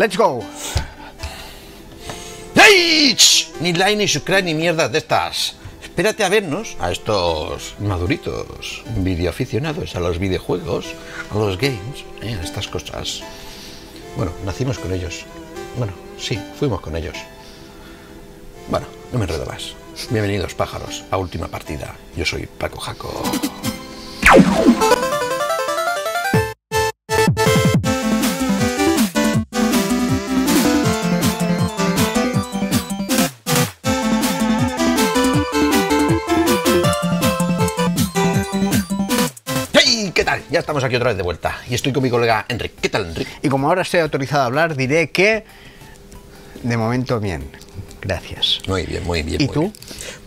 Let's go. Ni line, ni subscribe, ni mierdas de estas. Espérate a vernos a estos maduritos videoaficionados a los videojuegos, a los games, eh, a estas cosas. Bueno, nacimos con ellos. Bueno, sí, fuimos con ellos. Bueno, no me enredo más. Bienvenidos, pájaros, a última partida. Yo soy Paco Jaco. Ya estamos aquí otra vez de vuelta. Y estoy con mi colega Enrique. ¿Qué tal, Enrique? Y como ahora estoy autorizado a hablar, diré que de momento bien. Gracias. Muy bien, muy bien. ¿Y muy tú? bien.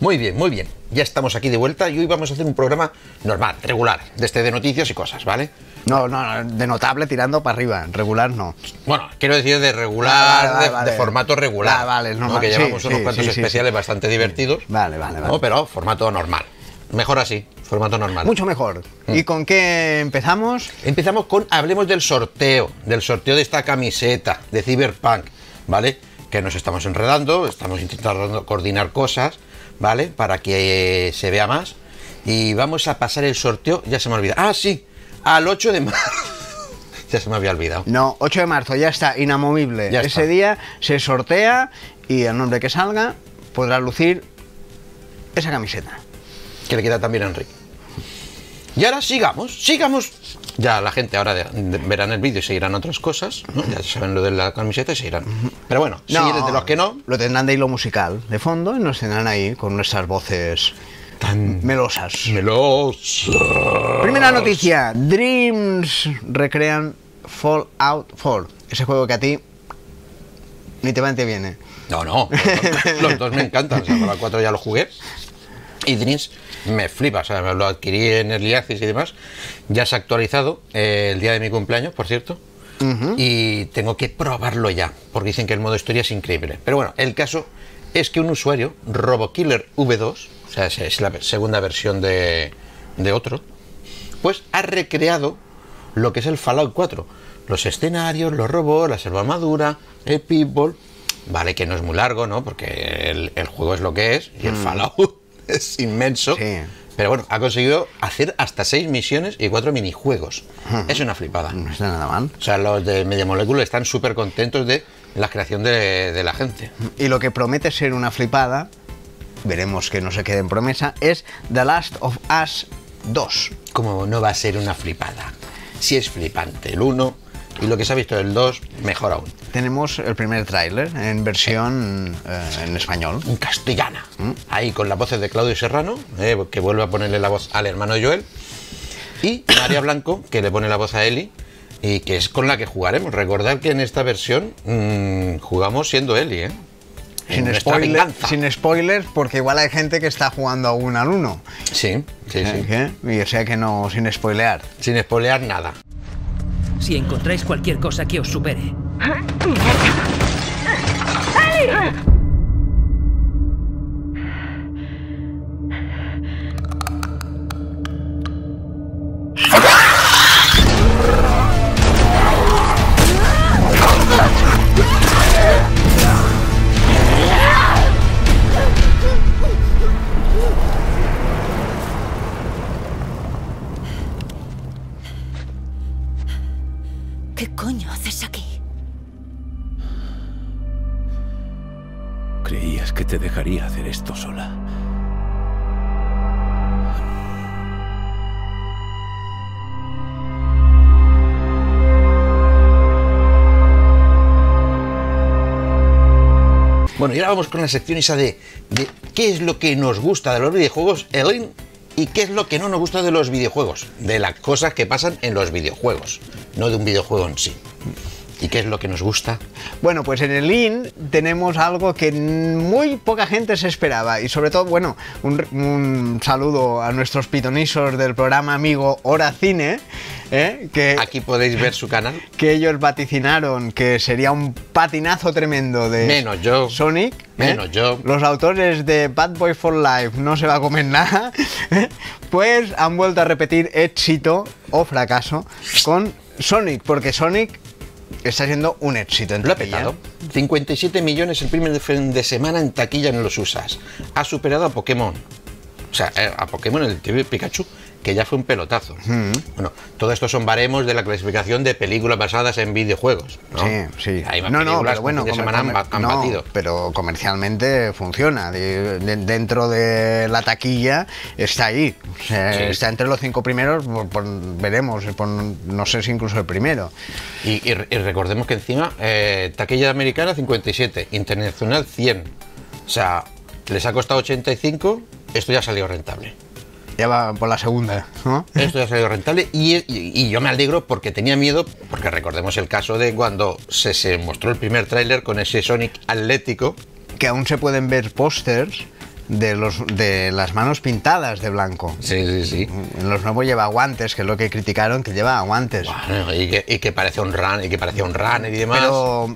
Muy bien, muy bien. Ya estamos aquí de vuelta y hoy vamos a hacer un programa normal, regular, de este de noticias y cosas, ¿vale? No, no, no, de notable tirando para arriba, regular no. Bueno, quiero decir de regular, Ah, vale, de, vale. de formato regular. Ah, vale, es ¿no? normal. Que Sí, llevamos unos sí, cuantos sí, especiales bastante divertidos. Vale, vale, vale. ¿no? Pero formato normal. Mejor así, formato normal. Mucho mejor. Mm. ¿Y con qué empezamos? Empezamos con, hablemos del sorteo, del sorteo de esta camiseta de Cyberpunk, ¿vale? Que nos estamos enredando, estamos intentando coordinar cosas, ¿vale? Para que eh, se vea más. Y vamos a pasar el sorteo, ya se me ha olvidado. Ah, sí, al 8 de marzo. ya se me había olvidado. No, 8 de marzo, ya está, inamovible. Ya Ese está. día se sortea y el nombre que salga podrá lucir esa camiseta. Que le queda también a Enrique. Y ahora sigamos, sigamos. Ya la gente ahora de- de- verán el vídeo y seguirán otras cosas, ¿no? Ya saben lo de la camiseta y seguirán. Pero bueno, si eres de los que no, Lo tendrán de hilo musical de fondo y nos tendrán ahí con nuestras voces tan melosas. melosa. Primera noticia: Dreams recrean Fallout 4. Ese juego que a ti ni te va ni te viene. No, no, los dos, me encantan. O sea, para el 4 ya lo jugué. Y Dreams me flipa, o sea, me lo adquirí en Early Access y demás. Ya se ha actualizado eh, el día de mi cumpleaños, por cierto. Y tengo que probarlo ya, porque dicen que el modo historia es increíble. Pero bueno, el caso es que un usuario, RoboKiller V2, o sea, es- la segunda versión de, de otro, pues ha recreado lo que es el Fallout 4. Los escenarios, los robots, la armadura, el people. Vale, que no es muy largo, ¿no? Porque el, el juego es lo que es y el Fallout es inmenso. Sí. Pero bueno, ha conseguido hacer hasta seis misiones y cuatro minijuegos. Es una flipada. No está nada mal. O sea, los de Media Molecule están súper contentos de la creación de, de la gente. Y lo que promete ser una flipada, veremos que no se quede en promesa, es The Last of Us 2. Como no va a ser una flipada. Si es flipante el 1 y lo que se ha visto del 2, mejor aún. Tenemos el primer tráiler en versión eh, en español. en castellana. Ahí con las voces de Claudio Serrano, eh, que vuelve a ponerle la voz al hermano Joel. Y María Blanco, que le pone la voz a Eli. Y que es con la que jugaremos. Recordad que en esta versión mm, jugamos siendo Eli, ¿eh? Sin, spoiler, sin spoilers, porque igual hay gente que está jugando aún al 1. Sí, sí, sí. Y o sea que no, sin spoilear. Sin spoilear nada. Si encontráis cualquier cosa que os supere, ¿Qué Con la sección esa de, de qué es lo que nos gusta de los videojuegos, Elaine, y qué es lo que no nos gusta de los videojuegos, de las cosas que pasan en los videojuegos, no de un videojuego en sí. ¿Y qué es lo que nos gusta? Bueno, pues en el IN tenemos algo que muy poca gente se esperaba y sobre todo, bueno, un, un saludo a nuestros pitonisos del programa amigo Hora Cine, ¿eh? que, Aquí podéis ver su canal. que ellos vaticinaron que sería un patinazo tremendo de Menos yo. Sonic. ¿eh? Menos yo. Los autores de Bad Boy for Life no se va a comer nada, ¿eh? pues han vuelto a repetir éxito o fracaso con Sonic, porque Sonic está siendo un éxito en Lo ha petado. 57 millones el primer fin de semana en taquilla en los USAs. Ha superado a Pokémon. O sea, a Pokémon el TV Pikachu, que ya fue un pelotazo. Bueno, todo esto son baremos de la clasificación de películas basadas en videojuegos. ¿no? Sí, sí. Hay más no, no, pero bueno, que de comer- semana han, no, batido. pero comercialmente funciona. De- de- dentro de la taquilla está ahí. O sea, Sí. Está entre los cinco primeros, por- por- veremos, por- no sé si incluso el primero. Y, y- y recordemos que encima, eh, taquilla americana 57, internacional 100. O sea, les ha costado 85, esto ya ha salido rentable. Ya va por la segunda, ¿no? Esto ya ha salido rentable y, y- y yo me alegro porque tenía miedo, porque recordemos el caso de cuando se, se mostró el primer tráiler con ese Sonic Atlético. Que aún se pueden ver pósters de, los, de las manos pintadas de blanco. Sí, sí, sí. En los nuevos lleva guantes, que es lo que criticaron, que lleva guantes. Bueno, y, que, y que parece un run, y que parecía un runner y demás. Pero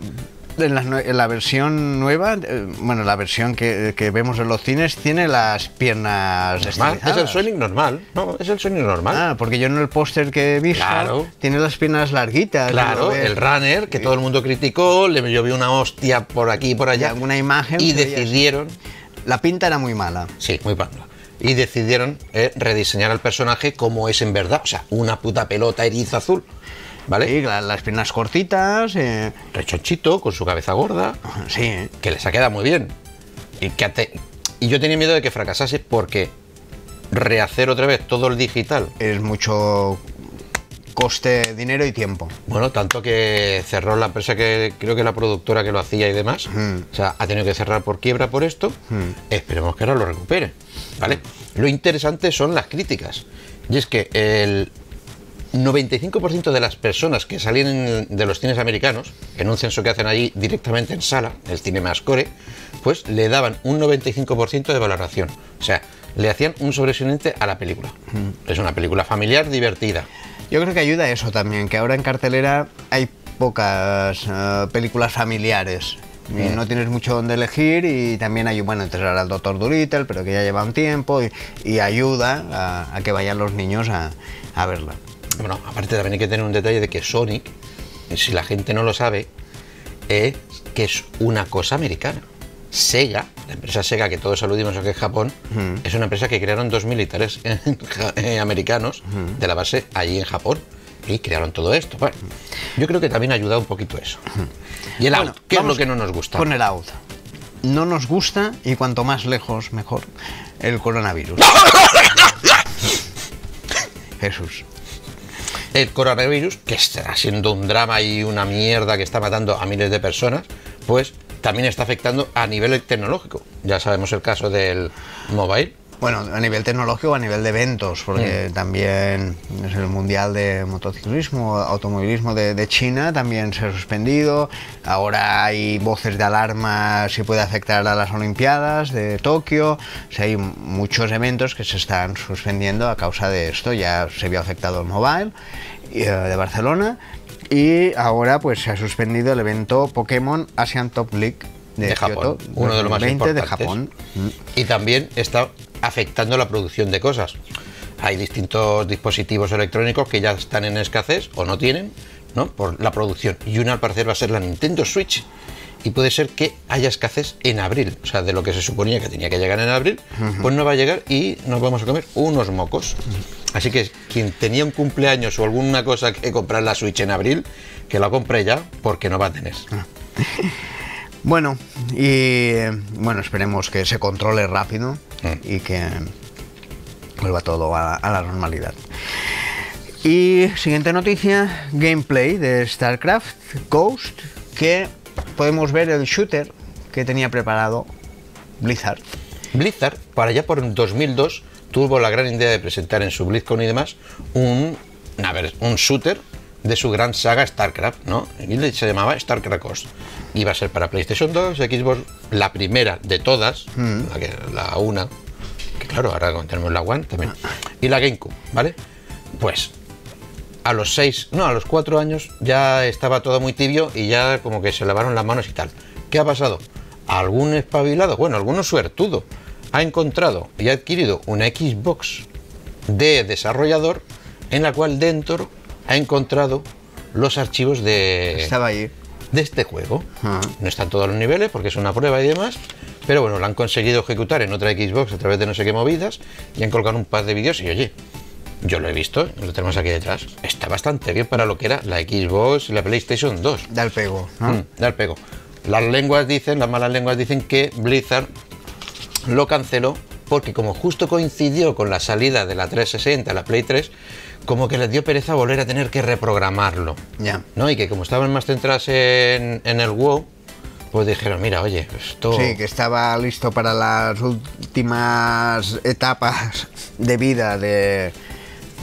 en la, nue- en la versión nueva, eh, bueno, la versión que, que vemos en los cines tiene las piernas Normal, es el. Sonic normal. No, es el Sonic normal. Ah, porque yo en el póster que he visto Claro. tiene las piernas larguitas. Claro, el runner que todo el mundo criticó, le llovió una hostia por aquí y por allá. alguna imagen Y decidieron, La pinta era muy mala. sí, muy panda. Y decidieron eh, rediseñar al personaje como es en verdad. O sea, una puta pelota eriza azul. ¿Vale? Sí, la- las piernas cortitas. eh, Rechonchito, con su cabeza gorda. sí, que les ha quedado muy bien. Y, que ate- y yo tenía miedo de que fracasase porque rehacer otra vez todo el digital, es mucho coste, dinero y tiempo. bueno, tanto que cerró la empresa que creo que la productora que lo hacía y demás, o sea, ha tenido que cerrar por quiebra por esto, esperemos que ahora lo recupere, ¿vale? Lo interesante son las críticas, y es que el 95% de las personas que salían en- de los cines americanos, en un censo que hacen allí directamente en sala, el cine Mascore, pues le daban un 95% de valoración. O sea, le hacían un sobresaliente a la película. Es una película familiar divertida. Yo creo que ayuda eso también, que ahora en cartelera hay pocas eh, películas familiares. Y no tienes mucho donde elegir y también hay, bueno, entrar al Doctor Dolittle, pero que ya lleva un tiempo y, y ayuda a, a que vayan los niños a, a verla. Bueno, aparte también hay que tener un detalle de que Sonic, si la gente no lo sabe, es que es una cosa americana. Sega, la empresa Sega que todos aludimos aquí en Japón, es una empresa que crearon dos militares eh, americanos de la base allí en Japón y crearon todo esto. Bueno, yo creo que también ha ayudado un poquito eso. Y el Bueno, out, ¿qué es lo que no nos gusta? Con el out. No nos gusta y cuanto más lejos mejor el coronavirus. Jesús. El coronavirus, que está siendo un drama y una mierda que está matando a miles de personas, pues también está afectando a nivel tecnológico. Ya sabemos el caso del mobile. Bueno, a nivel tecnológico, a nivel de eventos, porque también es el Mundial de Motociclismo, Automovilismo de, de China, también se ha suspendido. Ahora hay voces de alarma si puede afectar a las Olimpiadas de Tokio. O sea, hay muchos eventos que se están suspendiendo a causa de esto. Ya se vio afectado el Mobile eh, de Barcelona y ahora pues se ha suspendido el evento Pokémon Asian Top League de, de Japón, Kyoto uno de los más 2020 de importantes. Japón. Mm. Y también está afectando la producción de cosas. Hay distintos dispositivos electrónicos que ya están en escasez o no tienen, ¿no? Por la producción. Y una al parecer va a ser la Nintendo Switch. Y puede ser que haya escasez en abril. O sea, de lo que se suponía que tenía que llegar en abril, pues no va a llegar y nos vamos a comer unos mocos. Así que quien tenía un cumpleaños o alguna cosa que comprar la Switch en abril, que la compre ya porque no va a tener. Bueno, y eh, bueno, esperemos que se controle rápido Y que vuelva todo a, a la normalidad. Y siguiente noticia, gameplay de StarCraft Ghost, que podemos ver el shooter que tenía preparado Blizzard. Blizzard, para allá por 2002, tuvo la gran idea de presentar en su BlizzCon y demás un, a ver, un shooter de su gran saga StarCraft, ¿no? Y se llamaba StarCraft Ghost. Iba a ser para PlayStation 2, Xbox, la primera de todas, la, que, la una, que claro, ahora tenemos la One también, y la GameCube, ¿vale? Pues a los seis, no, a los cuatro años ya estaba todo muy tibio y ya como que se lavaron las manos y tal. ¿Qué ha pasado? Algún espabilado, bueno, alguno suertudo, ha encontrado y ha adquirido una Xbox de desarrollador en la cual dentro ha encontrado los archivos de, Estaba ahí. De este juego. Ah. No están todos los niveles porque es una prueba y demás, pero bueno, lo han conseguido ejecutar en otra Xbox a través de no sé qué movidas y han colgado un par de vídeos y oye, yo lo he visto, lo tenemos aquí detrás. Está bastante bien para lo que era la Xbox y la PlayStation 2. Da el pego, ¿no? Mm, da el pego. Las lenguas dicen, las malas lenguas dicen que Blizzard lo canceló porque como justo coincidió con la salida de la 360 a la Play 3, como que les dio pereza volver a tener que reprogramarlo. Ya. ¿no? Y que como estaban más centrados en, en el WoW, pues dijeron, mira, oye, esto... Sí, que estaba listo para las últimas etapas de vida de,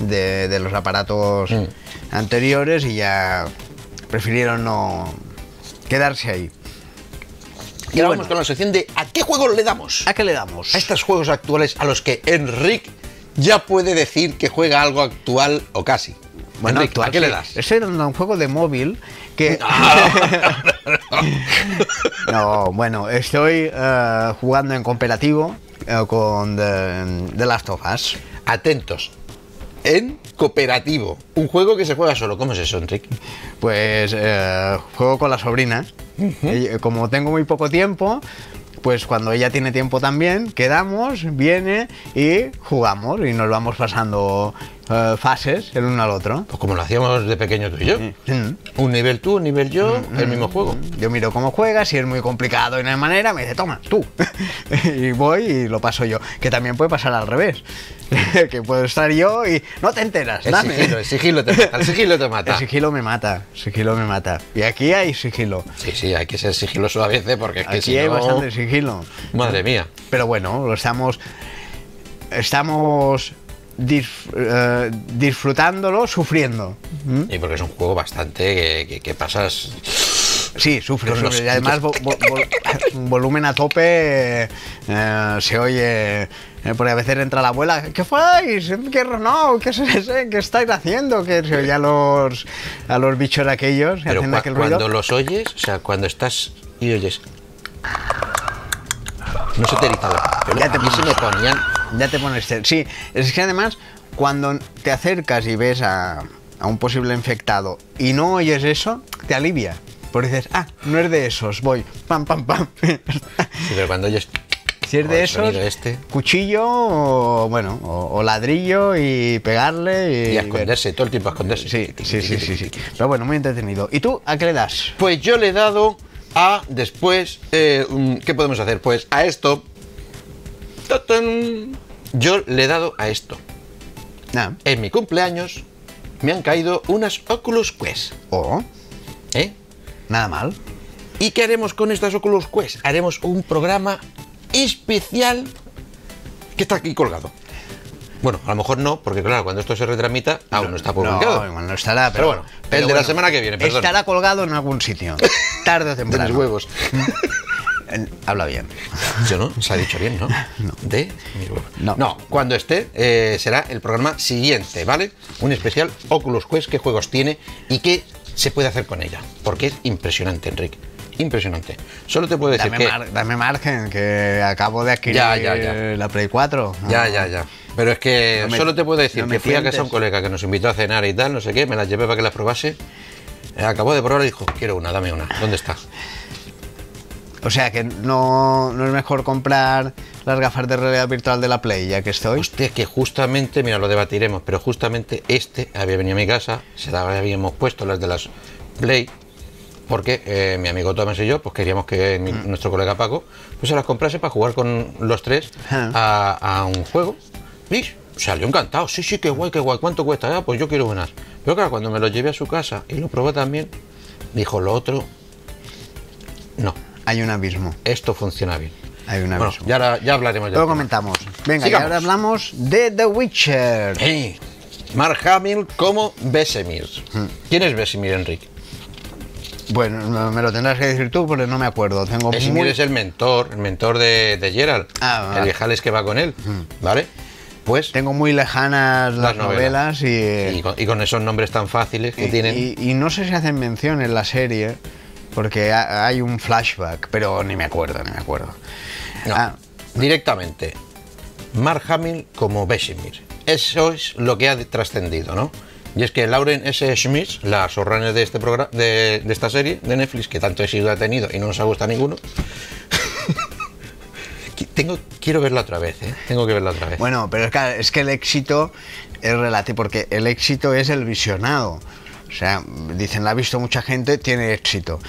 de- de los aparatos Mm. anteriores y ya prefirieron no quedarse ahí. Y ahora vamos con la sección de ¿a qué juegos le damos? ¿A qué le damos? A estos juegos actuales a los que Enric ya puede decir que juega algo actual o casi. Bueno, Enric, actual, ¿a qué le das? Estoy dando a un juego de móvil que... no, bueno, estoy eh, jugando en cooperativo eh, con The, The Last of Us. Atentos. En cooperativo. Un juego que se juega solo. ¿Cómo es eso, Enric? Pues eh, juego con la sobrina. Como tengo muy poco tiempo, pues cuando ella tiene tiempo también, quedamos, viene y jugamos y nos vamos pasando eh, fases el uno al otro. Pues como lo hacíamos de pequeño tú y yo. Mm. Un nivel tú, un nivel yo, el mismo juego. Yo miro cómo juega, si es muy complicado y no hay manera, me dice, toma, tú. y voy y lo paso yo. Que también puede pasar al revés. que puedo estar yo y no te enteras, El dame. sigilo, el sigilo te mata. El sigilo te mata. El sigilo me mata, sigilo me mata. Y aquí hay sigilo. Sí, sí, hay que ser sigiloso a veces porque es que Aquí si hay no- bastante sigilo. Madre mía. Pero bueno, lo estamos. Estamos eh, disfrutándolo, sufriendo. ¿Mm? Y porque es un juego bastante que, que- que pasas. Sí, sufre, Con los sufre. Y además, vo- vo- vol- volumen a tope, eh, se oye. eh, porque a veces entra la abuela, ¿qué fáis? ¿Qué no? ¿Qué, es ese? ¿Qué estáis haciendo? Que se oye a los, a los bichos aquellos que Pero hacen cua- aquel ruido. cuando los oyes, o sea, cuando estás y oyes. No se te eriza la. Ya te se me ponían. Ya te pones. Sí, es que además, cuando te acercas y ves a, a un posible infectado y no oyes eso, te alivia. Porque dices, ah, no es de esos, voy, pam, pam, pam. Sí, pero cuando oyes. si es de esos, este. cuchillo o, bueno, o, o ladrillo y pegarle y. Y a esconderse, todo el tiempo a esconderse. Sí, sí, sí, sí, sí. Pero bueno, muy entretenido. ¿Y tú a qué le das? Pues yo le he dado a después. eh, ¿Qué podemos hacer? Pues a esto. ¡Tatán! Yo le he dado a esto. Nada. En mi cumpleaños me han caído unas Oculus Quest. O, ¿Eh? nada mal. ¿Y qué haremos con estas Oculus Quest? Haremos un programa especial que está aquí colgado. Bueno, a lo mejor no, porque claro, cuando esto se retransmita, aún no está publicado. No, igual no estará, Pero pero, bueno, el de la semana que viene, perdón. Estará colgado en algún sitio. Tarde o de temprano. huevos. Habla bien. Yo no, se ha dicho bien, ¿no? De mis huevos. No. cuando esté eh, será el programa siguiente, ¿vale? Un especial Oculus Quest, qué juegos tiene y qué se puede hacer con ella. Porque es impresionante, Enrique. Impresionante. Solo te puedo decir Dame, que... mar- dame margen, que acabo de adquirir Ya, ya, ya. la Play 4. Ya, ya, ya. Pero es que No me- solo te puedo decir no que fui a casa un colega que nos invitó a cenar y tal, no sé qué, me las llevé para que las probase. Eh, Acabó de probar y dijo, quiero una, dame una. ¿Dónde está? O sea que no, no es mejor comprar las gafas de realidad virtual de la Play, ya que estoy. Hostia, que justamente, mira, lo debatiremos, pero justamente este había venido a mi casa, se las habíamos puesto las de las Play, porque eh, mi amigo Tomás y yo, pues queríamos que mi- nuestro colega Paco, pues se las comprase para jugar con los tres a, a un juego. Y salió encantado, sí, sí, qué guay, qué guay, ¿cuánto cuesta? Ah, pues yo quiero unas. Pero claro, cuando me lo llevé a su casa y lo probé también, dijo lo otro, no, Hay un abismo. esto funciona bien. Hay un Bueno, abismo. ya, ahora- ya hablaremos de Luego comentamos. Venga, y ahora hablamos de The Witcher. Hey, Mark Hamill como Besemir. Hmm. ¿Quién es Besemir, Enrique? Bueno, no- me lo tendrás que decir tú porque no me acuerdo. Tengo Besemir muy... es el mentor, el mentor de, de Gerald, Ah, el viejales que va con él, ¿vale? Pues, Tengo muy lejanas las, Las novelas. novelas, y, y con, y con esos nombres tan fáciles que y- tienen, y- y no sé si hacen mención en la serie porque ha- hay un flashback, pero ni me acuerdo, ni me acuerdo. no, Ah, directamente, Mark Hamill como Besemir. Eso es lo que ha trascendido, ¿no? Y es que Lauren S. Schmidt, la showrunner de, este programa, de, de esta serie de Netflix, que tanto éxito ha tenido y no nos ha gustado ninguno, tengo, quiero verla otra vez, ¿eh? Tengo que verla otra vez. Bueno, pero es que, es que el éxito es relativo, porque el éxito es el visionado. O sea, dicen, la ha visto mucha gente, tiene éxito.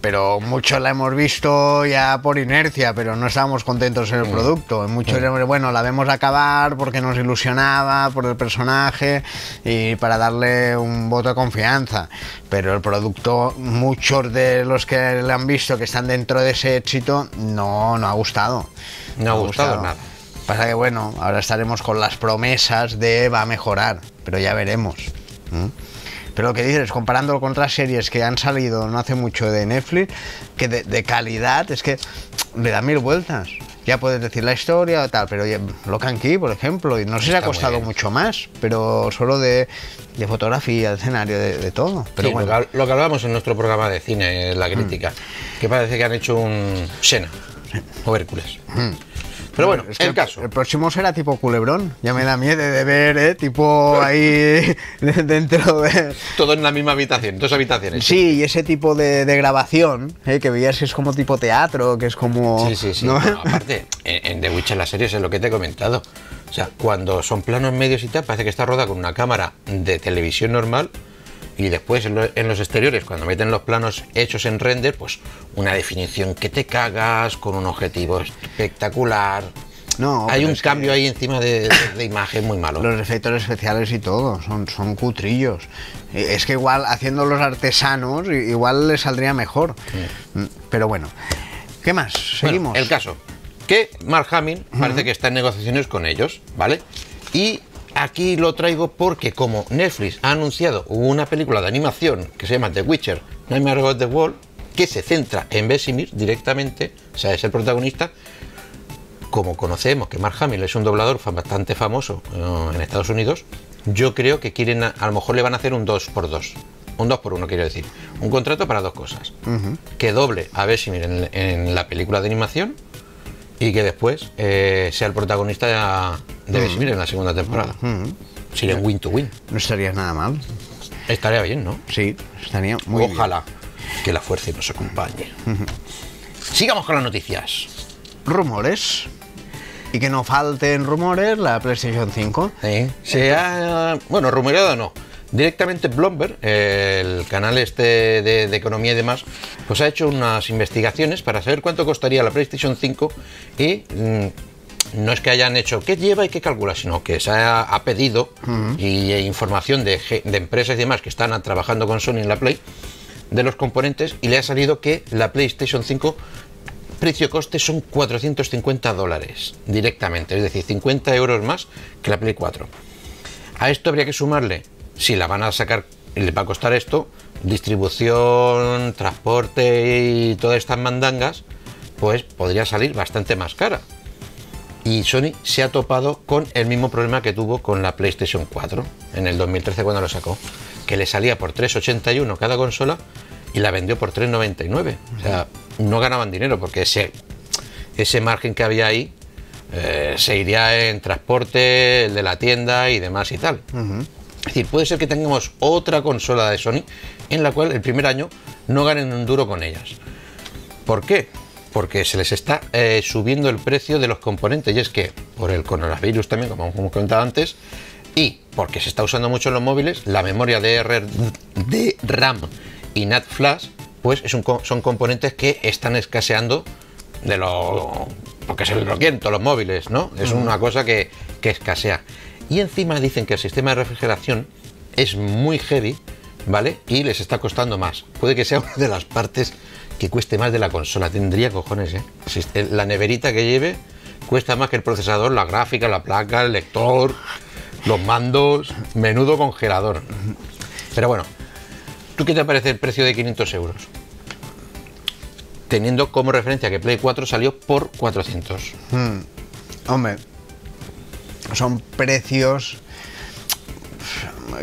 Pero muchos la hemos visto ya por inercia, pero no estábamos contentos en el producto. Muchos, bueno, la vemos acabar porque nos ilusionaba por el personaje y para darle un voto de confianza. Pero el producto, muchos de los que le han visto que están dentro de ese éxito, no, no ha gustado. No ha gustado nada. Pasa que bueno, ahora estaremos con las promesas de va a mejorar, pero ya veremos. ¿m? Pero lo que dices, comparándolo con otras series que han salido no hace mucho de Netflix, que de, de calidad es que le da mil vueltas. Ya puedes decir la historia o tal, pero Locan Key, por ejemplo, y no sé si ha costado mucho más, pero solo de, de fotografía, de escenario, de, de todo. Pero Sí, bueno, lo, que, hablábamos en nuestro programa de cine, la crítica, que parece que han hecho un Sena o Hércules. Pero bueno, Es que el caso. El próximo será tipo culebrón. Ya me da miedo de ver, ¿eh? Tipo ahí dentro de. Todo en la misma habitación, dos habitaciones. Sí, y ese tipo de, de grabación, ¿eh? que veías que es como tipo teatro, que es como. Sí, sí, sí. ¿no? Bueno, aparte, en, en The Witcher las series es lo que te he comentado. O sea, cuando son planos medios y tal, parece que está rodada con una cámara de televisión normal y después en, lo- en los exteriores, cuando meten los planos hechos en render, pues una definición que te cagas, con un objetivo espectacular. No, Hay un que- cambio ahí encima de, de- de imagen muy malo. Los efectos especiales y todo, son, son cutrillos. Eh, Es que igual haciendo los artesanos, igual les saldría mejor. Mm, Pero bueno, ¿qué más? Bueno, Seguimos. el caso, que Mark Hamill parece que está en negociaciones con ellos, ¿vale? Y aquí lo traigo porque como Netflix ha anunciado una película de animación que se llama The Witcher, Nightmare of the Wall, que se centra en Vesemir directamente, o sea, es el protagonista, como conocemos que Mark Hamill es un doblador bastante famoso eh, en Estados Unidos, yo creo que quieren, a, a lo mejor le van a hacer un 2 por 2 Un 2 por 1 quiero decir. Un contrato para dos cosas. Que doble a Vesemir en, en la película de animación y que después eh, sea el protagonista de, de Vesemir en la segunda temporada. Sería un win to win. No estaría nada mal. Estaría bien, ¿no? Sí, estaría muy bien. Ojalá que la fuerza nos acompañe. Sigamos con las noticias. Rumores. Y que no falten rumores, la PlayStation 5. Sí, se ha, bueno, rumoreado no. Directamente Bloomberg, el canal este de, de economía y demás, pues ha hecho unas investigaciones para saber cuánto costaría la PlayStation 5 y mm, no es que hayan hecho qué lleva y qué calcula, sino que se ha, ha pedido y e información de, de empresas y demás que están trabajando con Sony en la Play de los componentes y le ha salido que la PlayStation 5 precio-coste son 450 dólares directamente, es decir, 50 euros más que la Play 4. A esto habría que sumarle, si la van a sacar les va a costar esto, distribución, transporte y todas estas mandangas, pues podría salir bastante más cara. Y Sony se ha topado con el mismo problema que tuvo con la PlayStation 4 en el 2013 cuando lo sacó, que le salía por 3,81 cada consola y la vendió por 3,99. O sea, no ganaban dinero porque ese, ese margen que había ahí eh, se iría en transporte, el de la tienda y demás y tal. Es decir, puede ser que tengamos otra consola de Sony en la cual el primer año no ganen un duro con ellas. ¿Por qué? Porque se les está eh, subiendo el precio de los componentes y es que por el coronavirus también, como hemos comentado antes, y porque se está usando mucho en los móviles, la memoria de, R- de RAM y NAT Flash, pues es un co- son componentes que están escaseando de lo porque se lo quieren todos los móviles, ¿no? Es una cosa que, que escasea. Y encima dicen que el sistema de refrigeración es muy heavy, ¿vale? Y les está costando más. Puede que sea una de las partes que cueste más de la consola. Tendría cojones, ¿eh? La neverita que lleve cuesta más que el procesador, la gráfica, la placa, el lector, los mandos, menudo congelador. Pero bueno, ¿tú qué te parece el precio de 500 euros? Teniendo como referencia que Play 4 salió por 400. Hombre, son precios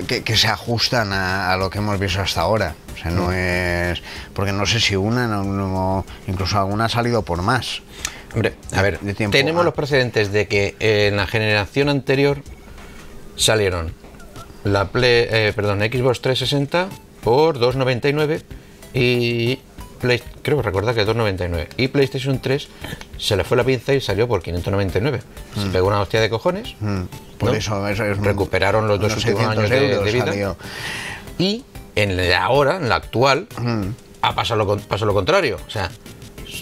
que, que se ajustan a, a lo que hemos visto hasta ahora. O sea, no es. Porque no sé si una, no- no- incluso alguna ha salido por más. Hombre, a ver, de tenemos Ah. los precedentes de que en la generación anterior salieron la Play, eh, perdón, Xbox 360 por 2.99 y Play, creo recordar que 2.99 y PlayStation 3 se le fue la pinza y salió por 599. Se pegó una hostia de cojones. Mm, Por ¿no? eso, es recuperaron los dos últimos 600 años de, vida. salió. Y en la ahora, en la actual, ha pasado lo, con- pasó lo contrario. O sea,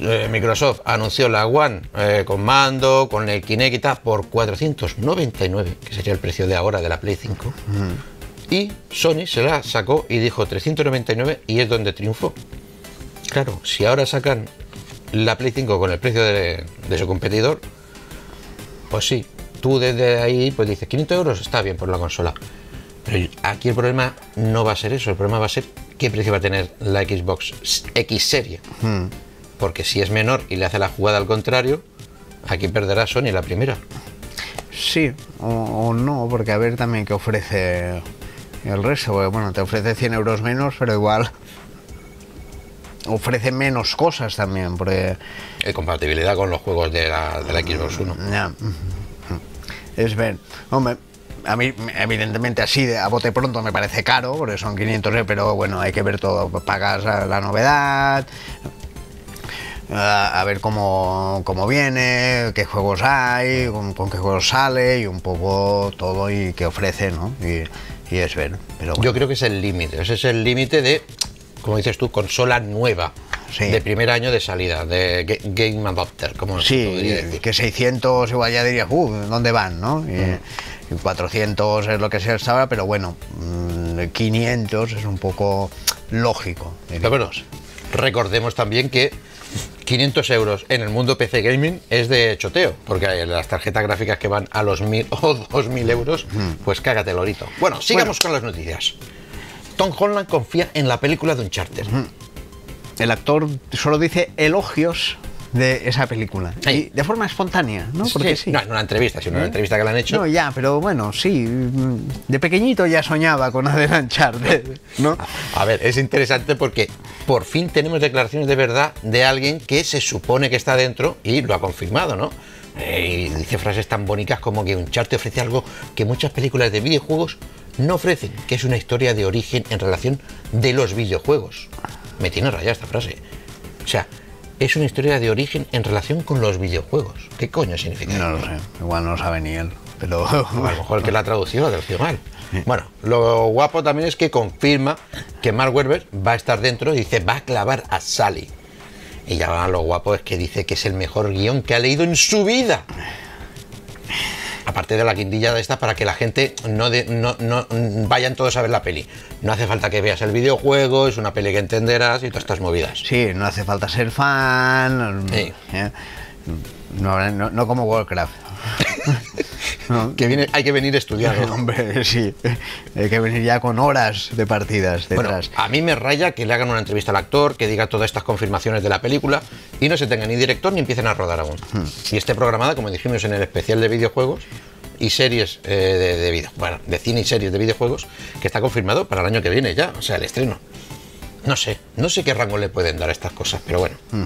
eh, Microsoft anunció la One eh, con mando, con el Kinect y tal, por 499, que sería el precio de ahora de la Play 5. Y Sony se la sacó y dijo 399 y es donde triunfó. Claro, si ahora sacan la Play 5 con el precio de, de su competidor, pues sí, tú desde ahí pues dices 500 euros está bien por la consola. Pero aquí el problema no va a ser eso, el problema va a ser qué precio va a tener la Xbox X serie. Porque si es menor y le hace la jugada al contrario, aquí perderá Sony la primera. Sí, o, o no, porque a ver también qué ofrece el resto. Porque, bueno, te ofrece 100 euros menos, pero igual ofrece menos cosas también. Porque Eh, compatibilidad con los juegos de la, de la Xbox One. ya, es ver, hombre. A mí, evidentemente, así de, a bote pronto me parece caro, porque son 500 euros, pero bueno, hay que ver todo. Pagas la la novedad, a, a ver cómo, cómo viene, qué juegos hay, con, con qué juegos sale y un poco todo y qué ofrece, ¿no? Y, y es ver. Pero bueno, Yo creo que es el límite, ese es el límite de, como dices tú, consola nueva. Sí. De primer año de salida, de ga- Game Adopter, como sí, decir. que 600 igual ya dirías, uh, ¿dónde van, no? Y, y 400 es lo que se está ahora, pero bueno, mm, 500 es un poco lógico. Pero bueno, recordemos también que 500 euros en el mundo PC Gaming es de choteo, porque las tarjetas gráficas que van a los 1000 o 2000 euros, pues cágate lorito. Bueno, sigamos con las noticias. Tom Holland confía en la película de Uncharted. El actor solo dice elogios de esa película. Sí. Y de forma espontánea, ¿no? Porque sí. No, en una entrevista, sino en una entrevista que le han hecho. No, ya, pero bueno, sí. mm, De pequeñito ya soñaba con adelantar, ¿no? A ver, es interesante porque por fin tenemos declaraciones de verdad de alguien que se supone que está dentro y lo ha confirmado, ¿no? Eh, y dice frases tan bonitas como que Uncharted ofrece algo que muchas películas de videojuegos no ofrecen, que es una historia de origen en relación de los videojuegos. Me tiene rayada esta frase. O sea, es una historia de origen en relación con los videojuegos. ¿Qué coño significa? No lo sé, igual no lo sabe ni él, pero... A lo mejor el que la ha traducido la traducido mal. Bueno, lo guapo también es que confirma que Mark Webber va a estar dentro y dice va a clavar a Sally. Y ya lo guapo es que dice que es el mejor guion que ha leído en su vida. Aparte de la quintilla de esta para que la gente no, de- no, no vayan todos a ver la peli. No hace falta que veas el videojuego, es una peli que entenderás y todas estas movidas. Sí, no hace falta ser fan. Sí. ¿eh? No, no- no como Warcraft. No, Que viene, hay que venir estudiado. Hombre, sí. Hay que venir ya con horas de partidas Bueno, detrás. a mí me raya que le hagan una entrevista al actor, que diga todas estas confirmaciones de la película y no se tenga ni director ni empiecen a rodar aún. Hmm. Y esté programada, como dijimos en el especial de videojuegos y series eh, de, de video- bueno, de cine y series de videojuegos, que está confirmado para el año que viene ya, o sea, el estreno. No sé, no sé qué rango le pueden dar a estas cosas, pero bueno. Hmm.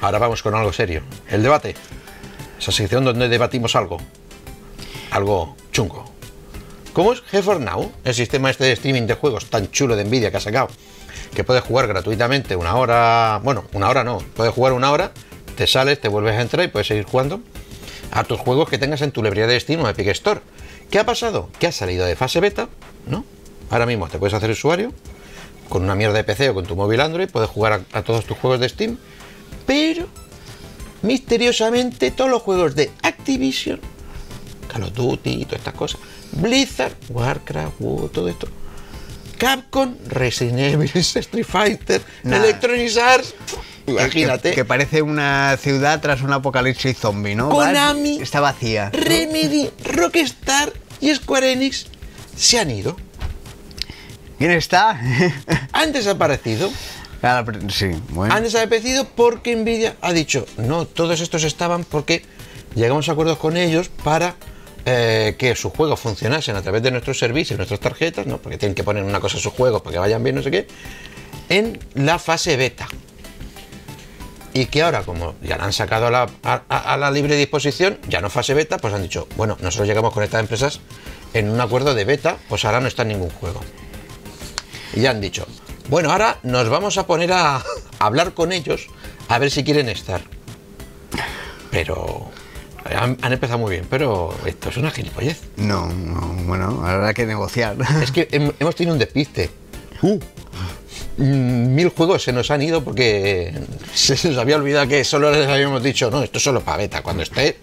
Ahora vamos con algo serio. El debate. Esa sección donde debatimos algo. Algo chungo. ¿Cómo es GeForce Now? El sistema este de streaming de juegos tan chulo de Nvidia que ha sacado. Que puedes jugar gratuitamente una hora. Bueno, una hora no. Puedes jugar una hora, te sales, te vuelves a entrar y puedes seguir jugando a tus juegos que tengas en tu librería de Steam o Epic Store. ¿Qué ha pasado? Que ha salido de fase beta, ¿no? Ahora mismo te puedes hacer usuario con una mierda de PC o con tu móvil Android, puedes jugar a, a todos tus juegos de Steam, pero misteriosamente todos los juegos de Activision, Call of Duty y todas estas cosas, Blizzard, Warcraft, WoW, todo esto, Capcom, Resident Evil, Street Fighter. Electronic Arts, imagínate, Que, que parece una ciudad tras un apocalipsis zombie, ¿no? Konami. Vas- Está vacía. Remedy, Rockstar y Square Enix se han ido, ¿Quién está? han desaparecido. Ah. Han desaparecido porque Nvidia ha dicho, no, todos estos estaban porque llegamos a acuerdos con ellos para eh, que sus juegos funcionasen a través de nuestros servicios, nuestras tarjetas, ¿no? porque tienen que poner una cosa a sus juegos para que vayan bien, no sé qué, en la fase beta. Y que ahora, como ya la han sacado a la libre disposición, ya no fase beta, pues han dicho, bueno, nosotros llegamos con estas empresas en un acuerdo de beta, pues ahora no está en ningún juego. Y ya han dicho, bueno, ahora nos vamos a poner a hablar con ellos a ver si quieren estar. Pero han, han empezado muy bien, pero esto es una gilipollez. No, no, bueno, habrá que negociar. Es que hem- hemos tenido un despiste. Uh, mil juegos se nos han ido porque se nos había olvidado que solo les habíamos dicho, no, esto es solo para beta. Cuando esté.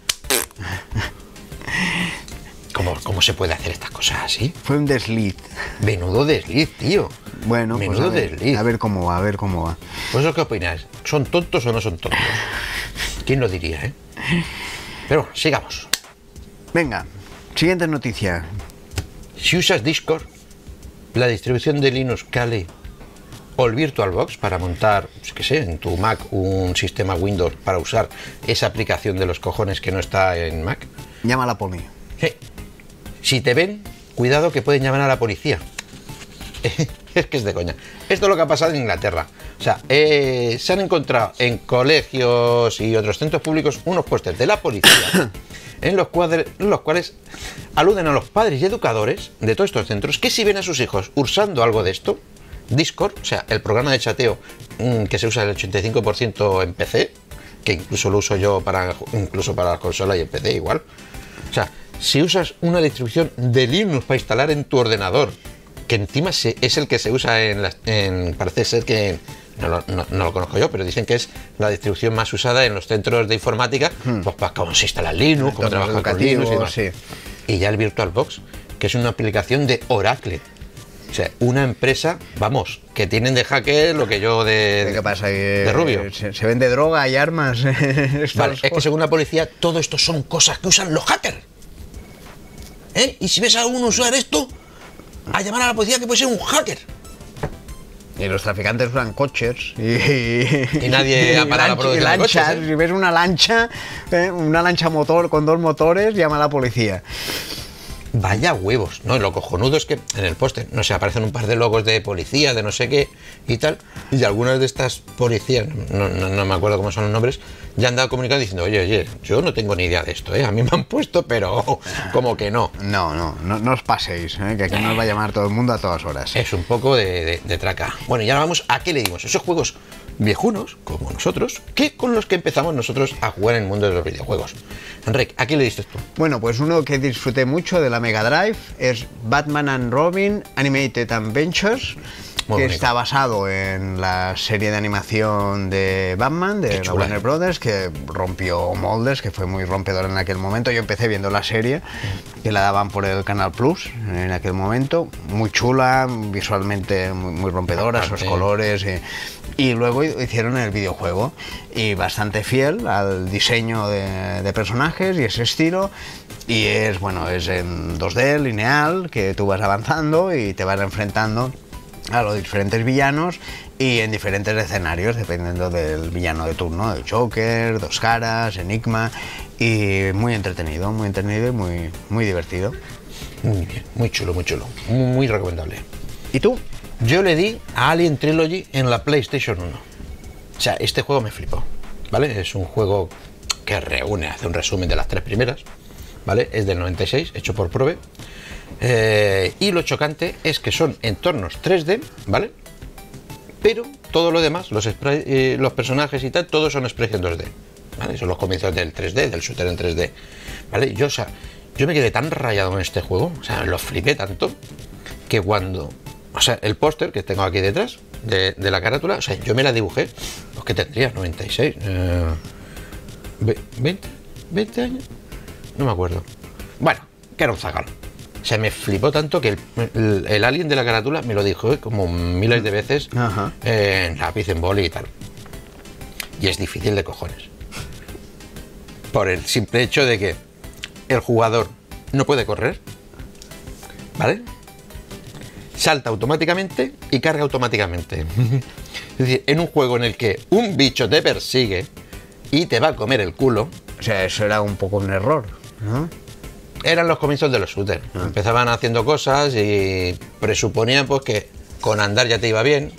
¿Cómo, ¿Cómo se puede hacer estas cosas así? Fue un desliz. Menudo desliz, tío. Bueno, pues Menudo a ver, desliz. a ver cómo va, a ver cómo va. ¿Vosotros qué opináis? ¿Son tontos o no son tontos? ¿Quién lo diría, eh? Pero sigamos. Venga, siguiente noticia. Si usas Discord, la distribución de Linux Kali o el VirtualBox para montar, pues, qué sé, en tu Mac un sistema Windows para usar esa aplicación de los cojones que no está en Mac, Llama a la poli. Si te ven, cuidado que pueden llamar a la policía. es que es de coña. Esto es lo que ha pasado en Inglaterra. O sea, eh, se han encontrado en colegios y otros centros públicos unos pósters de la policía en los, cuadre- en los cuales aluden a los padres y educadores de todos estos centros que si ven a sus hijos usando algo de esto, Discord, o sea, el programa de chateo mm, que se usa el 85% en PC, que incluso lo uso yo para incluso para la consola y en PC igual. O sea, si usas una distribución de Linux para instalar en tu ordenador, que encima es el que se usa en, las- en- parece ser que no lo, no- no lo conozco yo, pero dicen que es la distribución más usada en los centros de informática, pues para cómo se instala Linux, cómo trabajar con Linux y demás. sí. Y ya el VirtualBox, que es una aplicación de Oracle. O sea, una empresa, vamos, que tienen de hacker lo que yo de, ¿Qué pasa? De Rubio. Se, se vende droga y armas. Vale, es que según la policía, todo esto son cosas que usan los hackers. ¿Eh? Y si ves a uno usar esto, a llamar a la policía que puede ser un hacker. Y los traficantes usan coches y, Y nadie ha parado y de coches. ¿eh? Si ves una lancha, eh, una lancha motor con dos motores, llama a la policía. Vaya huevos, ¿no? Y lo cojonudo es que en el póster, no sé, aparecen un par de logos de policía, de no sé qué y tal, y algunas de estas policías, no, no- no me acuerdo cómo son los nombres, ya han dado comunicado diciendo, oye, oye, yo no tengo ni idea de esto, ¿eh? A mí me han puesto, pero como que no. No, no, no, no os paséis, eh, que aquí nos va a llamar todo el mundo a todas horas. Es un poco de, de- de traca. Bueno, y ahora vamos a qué le dimos. Esos juegos viejunos, como nosotros, que con los que empezamos nosotros a jugar en el mundo de los videojuegos. Enrique, ¿a qué le diste tú? Bueno, pues uno que disfruté mucho de la Mega Drive es Batman and Robin Animated Adventures, Muy que bonito. está basado en la serie de animación de Batman, de la Warner ¿eh? Brothers, que rompió moldes, que fue muy rompedor en aquel momento. Yo empecé viendo la serie, que la daban por el Canal Plus en aquel momento, muy chula, visualmente muy, muy rompedora, esos colores. Y, y luego hicieron el videojuego y bastante fiel al diseño de, de personajes y ese estilo. Y es, bueno, es en 2D, lineal, que tú vas avanzando y te vas enfrentando a los diferentes villanos y en diferentes escenarios, dependiendo del villano de turno, el Joker, Dos Caras, Enigma. Y muy entretenido, muy entretenido y muy, muy divertido. Muy bien, muy chulo, muy chulo. Muy, muy recomendable. ¿Y tú? Yo le di a Alien Trilogy en la PlayStation 1. O sea, este juego me flipó. ¿Vale? Es un juego que reúne, hace un resumen de las tres primeras. ¿Vale? Es del 96, hecho por Probe. Eh, y lo chocante es que son entornos 3D, ¿vale? Pero todo lo demás, los, eh, los personajes y tal, todos son expresión 2D. ¿Vale? Son los comienzos del 3D, del shooter en 3D. ¿Vale? Yo, o sea, yo me quedé tan rayado con este juego, o sea, lo flipé tanto, que cuando. O sea, el póster que tengo aquí detrás de, la carátula, o sea, yo me la dibujé, los que tendría, 96. eh, ve- ¿20? ¿20 años? No me acuerdo. Bueno, que era un zagal. O sea, me flipó tanto que el, el- el alien de la carátula me lo dijo eh, como miles de veces Ajá. eh, en lápiz, en boli y tal. Y es difícil de cojones. Por el simple hecho de que el jugador no puede correr, ¿vale? Salta automáticamente y carga automáticamente. es decir, en un juego en el que un bicho te persigue y te va a comer el culo, O sea, eso era un poco un error, ¿no? Eran los comienzos de los shooters. Empezaban haciendo cosas y presuponían pues que con andar ya te iba bien.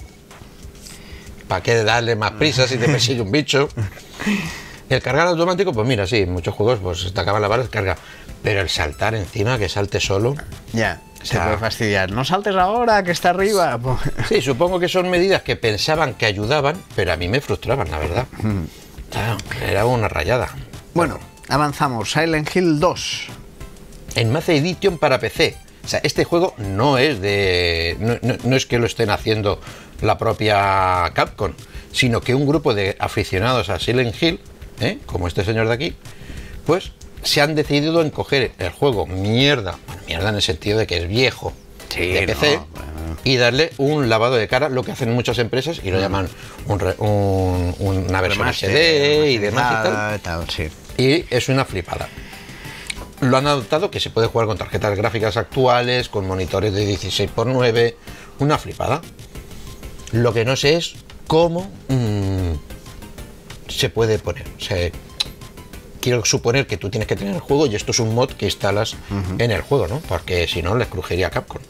¿Para qué darle más prisa si te persigue un bicho? El cargar automático, pues mira, sí, en muchos juegos pues te acaban la bala, carga. Pero el saltar encima, que salte solo. Ya, se sea- puede fastidiar. No saltes ahora, que está arriba. Po- Sí, supongo que son medidas que pensaban que ayudaban, pero a mí me frustraban, la verdad. Claro, era una rayada. Bueno, avanzamos. Silent Hill 2. En Math Edition para PC. O sea, este juego no es de. No, no- no es que lo estén haciendo la propia Capcom, sino que un grupo de aficionados a Silent Hill, ¿eh? como este señor de aquí, pues se han decidido en coger el juego mierda, bueno, mierda en el sentido de que es viejo, Sí, de no, PC, bueno. y darle un lavado de cara, lo que hacen muchas empresas, y lo llaman un re- un- una versión HD y demás y tal. remasterizada, tal, sí. Y es una flipada. Lo han adoptado que se puede jugar con tarjetas gráficas actuales, con monitores de 16x9, una flipada. Lo que no sé es cómo mm, se puede poner. O sea, quiero suponer que tú tienes que tener el juego y esto es un mod que instalas en el juego, ¿no? Porque si no, le crujería Capcom.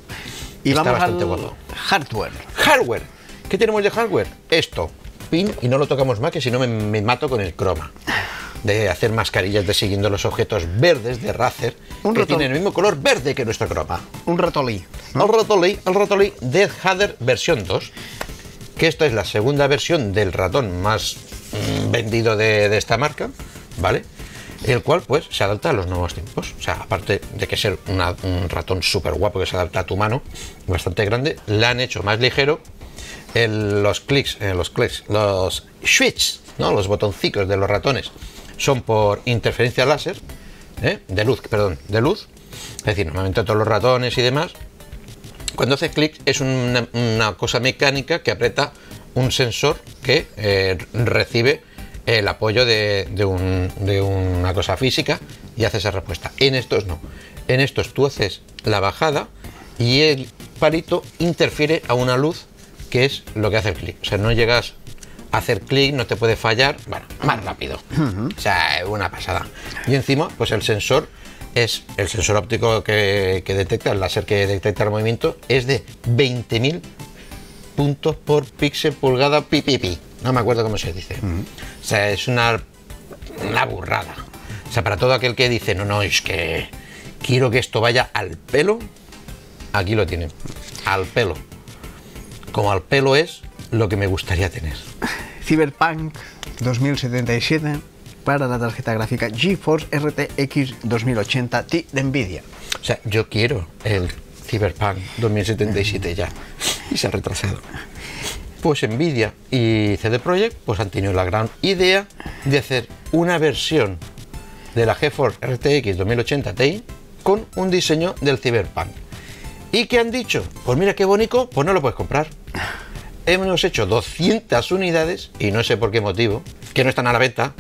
Y Está vamos al bastante guapo. hardware. Hardware. ¿Qué tenemos de hardware? Esto. Pin y no lo tocamos más que si no me, me mato con el croma. De hacer mascarillas de siguiendo los objetos verdes de Razer Un que tienen el mismo color verde que nuestro croma. Un ratolí. El Rotoley, el Rotoley Death Hader versión 2. Que esta es la segunda versión del ratón más mm, vendido de, de esta marca, ¿vale? El cual, pues, se adapta a los nuevos tiempos. O sea, aparte de que ser una- un ratón súper guapo que se adapta a tu mano, bastante grande, la han hecho más ligero. El- los clics, eh, los clics, los switches, ¿no? Los botoncicos de los ratones son por interferencia láser, ¿eh? de luz, perdón, de luz. Es decir, normalmente todos los ratones y demás cuando haces clic es una, cosa mecánica que aprieta un sensor que eh, recibe el apoyo de, de un- de una cosa física y hace esa respuesta. En estos no. En estos tú haces la bajada y el palito interfiere a una luz que es lo que hace el clic. O sea, no llegas hacer clic, no te puede fallar, bueno, más rápido. O sea, es una pasada. Y encima, pues el sensor es el sensor óptico que, que detecta, el láser que detecta el movimiento, es de 20.000 puntos por píxel pulgada pi, pi, pi. No me acuerdo cómo se dice. O sea, es una, una burrada. O sea, para todo aquel que dice, no, no, es que quiero que esto vaya al pelo, aquí lo tienen. Al pelo. Como al pelo es lo que me gustaría tener. Cyberpunk 2077 para la tarjeta gráfica GeForce RTX 2080 Ti de Nvidia. O sea, yo quiero el Cyberpunk 2077 ya. Y se ha retrasado. Pues Nvidia y CD Projekt pues han tenido la gran idea de hacer una versión de la GeForce RTX 2080 Ti con un diseño del Cyberpunk. ¿Y qué han dicho? Pues mira qué bonito, pues no lo puedes comprar. Hemos hecho 200 unidades y no sé por qué motivo, que no están a la venta,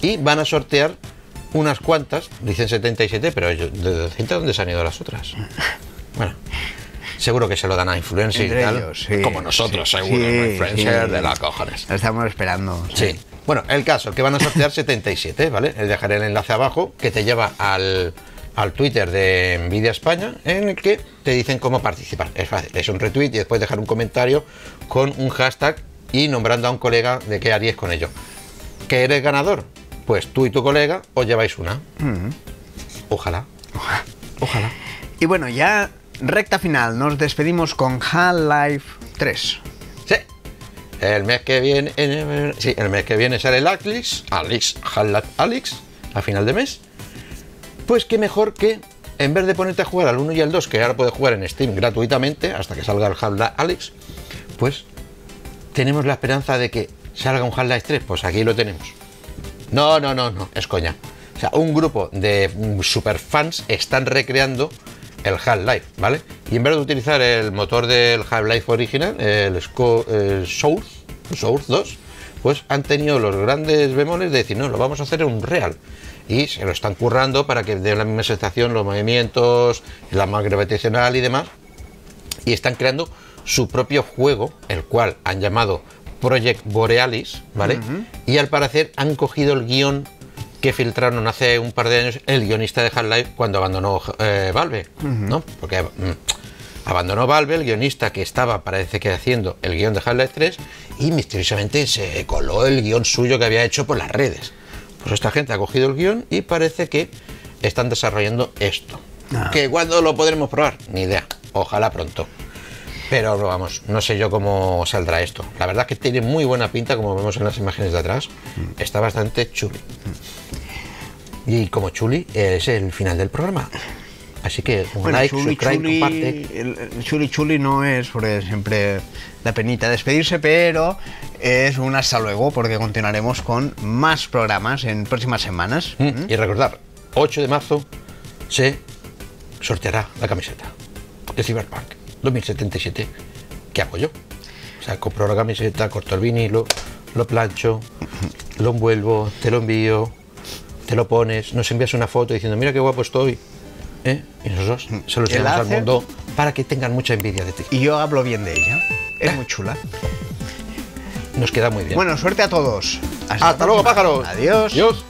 y van a sortear unas cuantas, dicen 77, pero de 200 ¿dónde se han ido las otras? Bueno, seguro que se lo dan a influencers y tal, ellos, sí, como nosotros, sí, seguro, sí, influencers de la cojones. Lo estamos esperando. Sí. Bueno, el caso, que van a sortear 77, ¿vale? Les dejaré el enlace abajo que te lleva al, al Twitter de Nvidia España en el que te dicen cómo participar. Es fácil, es un retweet y después dejar un comentario con un hashtag y nombrando a un colega de qué harías con ello. ¿Que eres ganador? Pues tú y tu colega os lleváis una. Ojalá. Ojalá. Y bueno, ya recta final, nos despedimos con Half-Life 3. Sí. El mes que viene, en- sí, el mes que viene sale el Alex, Alex, Half-Life Alex, a final de mes. Pues qué mejor que, en vez de ponerte a jugar al 1 y al 2, que ahora puedes jugar en Steam gratuitamente hasta que salga el Half-Life Alex, pues tenemos la esperanza de que salga un Half-Life 3. Pues aquí lo tenemos. No, no, no, no, es coña. O sea, un grupo de mm, superfans están recreando el Half-Life, ¿vale? Y en vez de utilizar el motor del Half-Life original, el, Source, Source 2, pues han tenido los grandes bemoles de decir, no, lo vamos a hacer en un real. Y se lo están currando para que dé la misma sensación, los movimientos, la más gravitacional y demás y están creando su propio juego, el cual han llamado Project Borealis, ¿vale? Y al parecer han cogido el guion que filtraron hace un par de años el guionista de Half-Life cuando abandonó eh, Valve, ¿no? Porque mm, abandonó Valve, el guionista que estaba, parece que haciendo el guion de Half-Life 3, y misteriosamente se coló el guion suyo que había hecho por las redes. Pues esta gente ha cogido el guion y parece que están desarrollando esto. Ah. ¿Que cuándo lo podremos probar? Ni idea. Ojalá pronto. Pero vamos, no sé yo cómo saldrá esto. La verdad es que tiene muy buena pinta, como vemos en las imágenes de atrás. Mm. Está bastante chuli. Y como chuli, es el final del programa. Así que un Bueno, like, chuli, subscribe, chuli, comparte. el- el chuli chuli no es porque siempre la penita despedirse, pero es un hasta luego porque continuaremos con más programas en próximas semanas. Mm, Y recordar, 8 de marzo se sorteará la camiseta de Cyberpunk 2077 que hago yo. O sea, compro la camiseta, corto el vinilo, lo plancho, lo envuelvo, te lo envío, te lo pones, nos envías una foto diciendo, mira qué guapo estoy. ¿Eh? Y nosotros se lo ¿El enseñamos al mundo para que tengan mucha envidia de ti. Y yo hablo bien de ella. Es muy chula. Nos queda muy bien. Bueno, suerte a todos. Hasta, luego, la próxima. pájaros. Adiós. Adiós.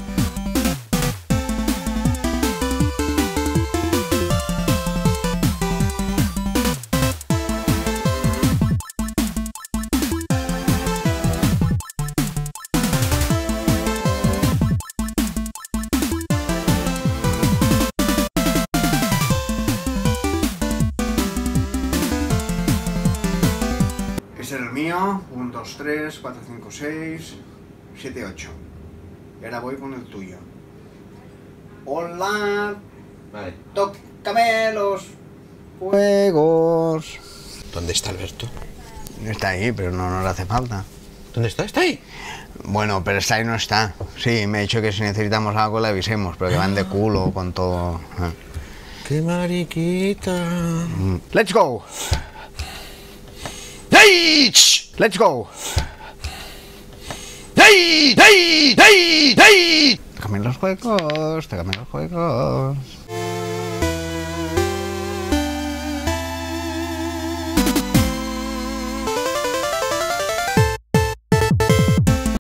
6, 7, 8. Y ahora voy con el tuyo. Hola. Vale. Tócame los juegos. ¿Dónde está Alberto? Está ahí, pero no nos hace falta. ¿Dónde está? ¿Está ahí? Bueno, pero está ahí no está. Sí, me ha dicho que si necesitamos algo le avisemos, pero que van de culo con todo. Ah. ¡Qué mariquita! Let's go. Let's go. ¡Hey! ¡Hey! ¡Hey! ¡Hey! Tócame los juegos, tócame los juegos.